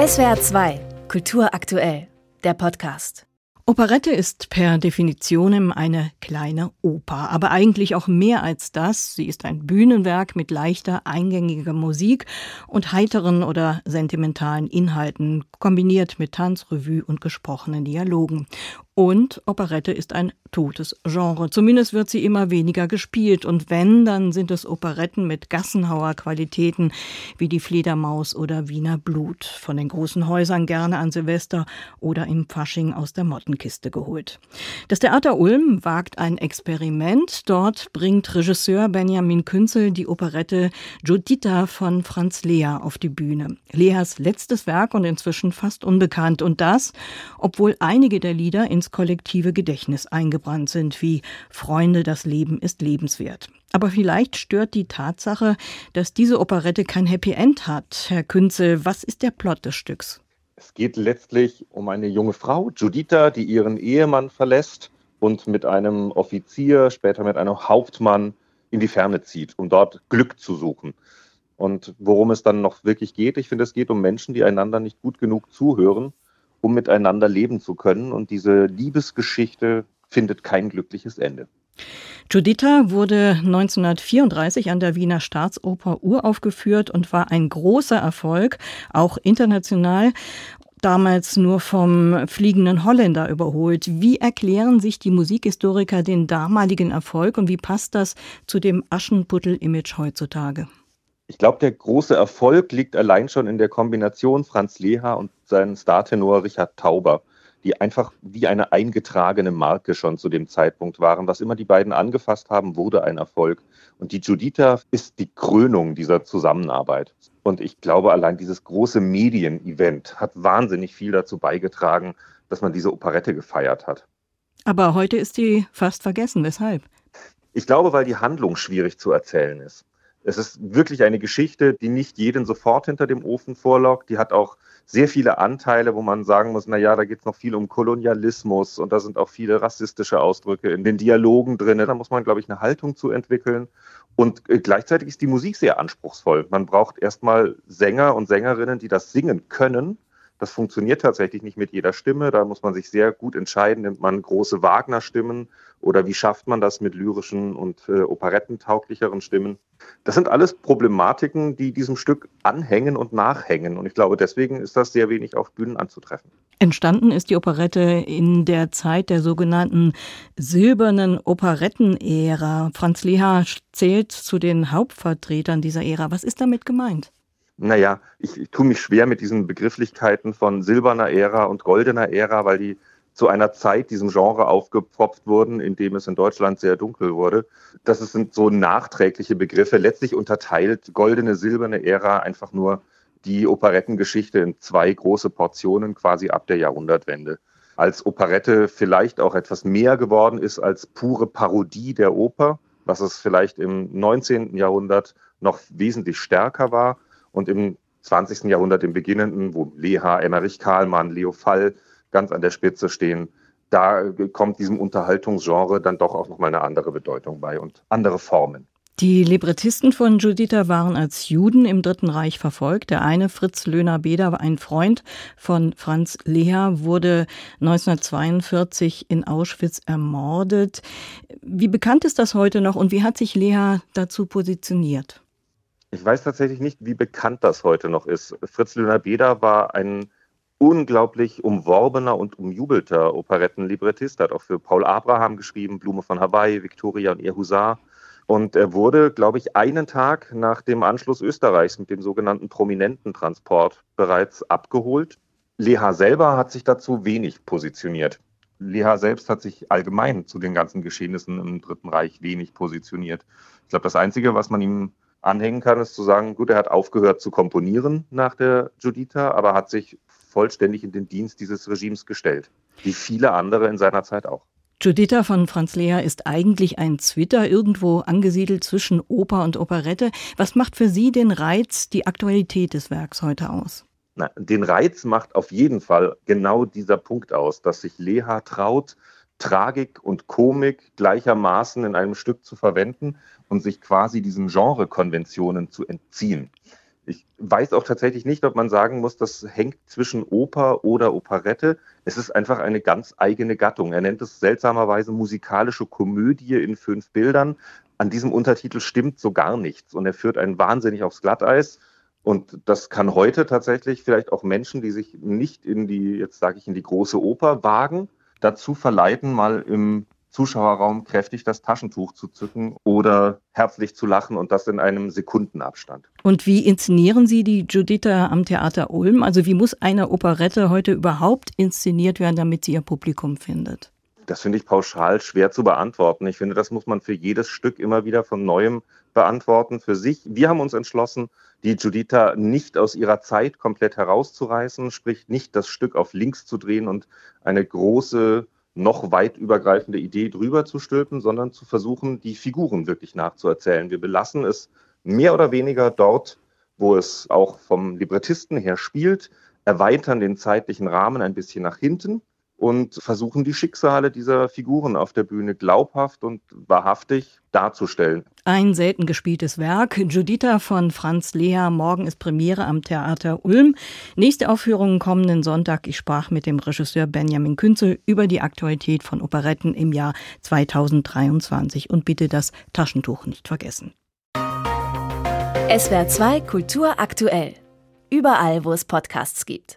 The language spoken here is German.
SWR 2, Kultur aktuell, der Podcast. Operette ist per Definitionem eine kleine Oper, aber eigentlich auch mehr als das. Sie ist ein Bühnenwerk mit leichter, eingängiger Musik und heiteren oder sentimentalen Inhalten, kombiniert mit Tanz, Revue und gesprochenen Dialogen. Und Operette ist ein totes Genre. Zumindest wird sie immer weniger gespielt. Und wenn, dann sind es Operetten mit Gassenhauer Qualitäten wie die Fledermaus oder Wiener Blut. Von den großen Häusern gerne an Silvester oder im Fasching aus der Mottenkiste geholt. Das Theater Ulm wagt ein Experiment. Dort bringt Regisseur Benjamin Künzel die Operette Judita von Franz Lea auf die Bühne. Leas letztes Werk und inzwischen fast unbekannt. Und das, obwohl einige der Lieder ins kollektive Gedächtnis eingebrannt sind, wie Freunde, das Leben ist lebenswert. Aber vielleicht stört die Tatsache, dass diese Operette kein Happy End hat. Herr Künzel, was ist der Plot des Stücks? Es geht letztlich um eine junge Frau, Judita, die ihren Ehemann verlässt und mit einem Offizier, später mit einem Hauptmann in die Ferne zieht, um dort Glück zu suchen. Und worum es dann noch wirklich geht, ich finde, es geht um Menschen, die einander nicht gut genug zuhören um miteinander leben zu können. Und diese Liebesgeschichte findet kein glückliches Ende. Juditha wurde 1934 an der Wiener Staatsoper uraufgeführt und war ein großer Erfolg, auch international damals nur vom fliegenden Holländer überholt. Wie erklären sich die Musikhistoriker den damaligen Erfolg und wie passt das zu dem Aschenputtel-Image heutzutage? Ich glaube, der große Erfolg liegt allein schon in der Kombination Franz Leha und seinen Startenor Richard Tauber, die einfach wie eine eingetragene Marke schon zu dem Zeitpunkt waren. Was immer die beiden angefasst haben, wurde ein Erfolg. Und die Judita ist die Krönung dieser Zusammenarbeit. Und ich glaube, allein dieses große Medienevent hat wahnsinnig viel dazu beigetragen, dass man diese Operette gefeiert hat. Aber heute ist sie fast vergessen. Weshalb? Ich glaube, weil die Handlung schwierig zu erzählen ist. Es ist wirklich eine Geschichte, die nicht jeden sofort hinter dem Ofen vorlockt. Die hat auch sehr viele Anteile, wo man sagen muss, na ja, da geht es noch viel um Kolonialismus und da sind auch viele rassistische Ausdrücke in den Dialogen drin. Da muss man, glaube ich, eine Haltung zu entwickeln. Und äh, gleichzeitig ist die Musik sehr anspruchsvoll. Man braucht erstmal Sänger und Sängerinnen, die das singen können das funktioniert tatsächlich nicht mit jeder Stimme. Da muss man sich sehr gut entscheiden. Nimmt man große Wagner-Stimmen oder wie schafft man das mit lyrischen und äh, operettentauglicheren Stimmen? Das sind alles Problematiken, die diesem Stück anhängen und nachhängen. Und ich glaube, deswegen ist das sehr wenig auf Bühnen anzutreffen. Entstanden ist die Operette in der Zeit der sogenannten silbernen Operettenära. Franz Leha zählt zu den Hauptvertretern dieser Ära. Was ist damit gemeint? Naja, ich, ich tue mich schwer mit diesen Begrifflichkeiten von silberner Ära und goldener Ära, weil die zu einer Zeit diesem Genre aufgepfropft wurden, in dem es in Deutschland sehr dunkel wurde. Das sind so nachträgliche Begriffe. Letztlich unterteilt goldene, silberne Ära einfach nur die Operettengeschichte in zwei große Portionen quasi ab der Jahrhundertwende. Als Operette vielleicht auch etwas mehr geworden ist als pure Parodie der Oper, was es vielleicht im 19. Jahrhundert noch wesentlich stärker war und im 20. Jahrhundert, im Beginnenden, wo Leha, Emmerich Kahlmann, Leo Fall ganz an der Spitze stehen, da kommt diesem Unterhaltungsgenre dann doch auch nochmal eine andere Bedeutung bei und andere Formen. Die Librettisten von Juditha waren als Juden im Dritten Reich verfolgt. Der eine, Fritz Löhner-Beder, ein Freund von Franz Leha, wurde 1942 in Auschwitz ermordet. Wie bekannt ist das heute noch und wie hat sich Leha dazu positioniert? Ich weiß tatsächlich nicht, wie bekannt das heute noch ist. Fritz Lüner-Beder war ein unglaublich umworbener und umjubelter Operettenlibrettist. Er hat auch für Paul Abraham geschrieben, Blume von Hawaii, Victoria und ihr Husar. Und er wurde, glaube ich, einen Tag nach dem Anschluss Österreichs mit dem sogenannten Prominententransport bereits abgeholt. Leha selber hat sich dazu wenig positioniert. Leha selbst hat sich allgemein zu den ganzen Geschehnissen im Dritten Reich wenig positioniert. Ich glaube, das Einzige, was man ihm anhängen kann, ist zu sagen, gut, er hat aufgehört zu komponieren nach der Judita, aber hat sich vollständig in den Dienst dieses Regimes gestellt, wie viele andere in seiner Zeit auch. Judita von Franz Lea ist eigentlich ein Zwitter, irgendwo angesiedelt zwischen Oper und Operette. Was macht für Sie den Reiz, die Aktualität des Werks heute aus? Na, den Reiz macht auf jeden Fall genau dieser Punkt aus, dass sich Leha traut, Tragik und Komik gleichermaßen in einem Stück zu verwenden und sich quasi diesen Genrekonventionen zu entziehen. Ich weiß auch tatsächlich nicht, ob man sagen muss, das hängt zwischen Oper oder Operette. Es ist einfach eine ganz eigene Gattung. Er nennt es seltsamerweise musikalische Komödie in fünf Bildern. An diesem Untertitel stimmt so gar nichts und er führt einen wahnsinnig aufs Glatteis. Und das kann heute tatsächlich vielleicht auch Menschen, die sich nicht in die, jetzt sage ich, in die große Oper wagen, dazu verleiten, mal im Zuschauerraum kräftig das Taschentuch zu zücken oder herzlich zu lachen und das in einem Sekundenabstand. Und wie inszenieren Sie die Juditha am Theater Ulm? Also wie muss eine Operette heute überhaupt inszeniert werden, damit sie ihr Publikum findet? Das finde ich pauschal schwer zu beantworten. Ich finde, das muss man für jedes Stück immer wieder von neuem beantworten für sich. Wir haben uns entschlossen, die Juditha nicht aus ihrer Zeit komplett herauszureißen, sprich nicht das Stück auf links zu drehen und eine große noch weit übergreifende Idee drüber zu stülpen, sondern zu versuchen, die Figuren wirklich nachzuerzählen. Wir belassen es mehr oder weniger dort, wo es auch vom Librettisten her spielt, erweitern den zeitlichen Rahmen ein bisschen nach hinten und versuchen die Schicksale dieser Figuren auf der Bühne glaubhaft und wahrhaftig darzustellen. Ein selten gespieltes Werk. Juditha von Franz Lea. Morgen ist Premiere am Theater Ulm. Nächste Aufführung kommenden Sonntag. Ich sprach mit dem Regisseur Benjamin Künzel über die Aktualität von Operetten im Jahr 2023. Und bitte das Taschentuch nicht vergessen. SWR 2 Kultur aktuell. Überall, wo es Podcasts gibt.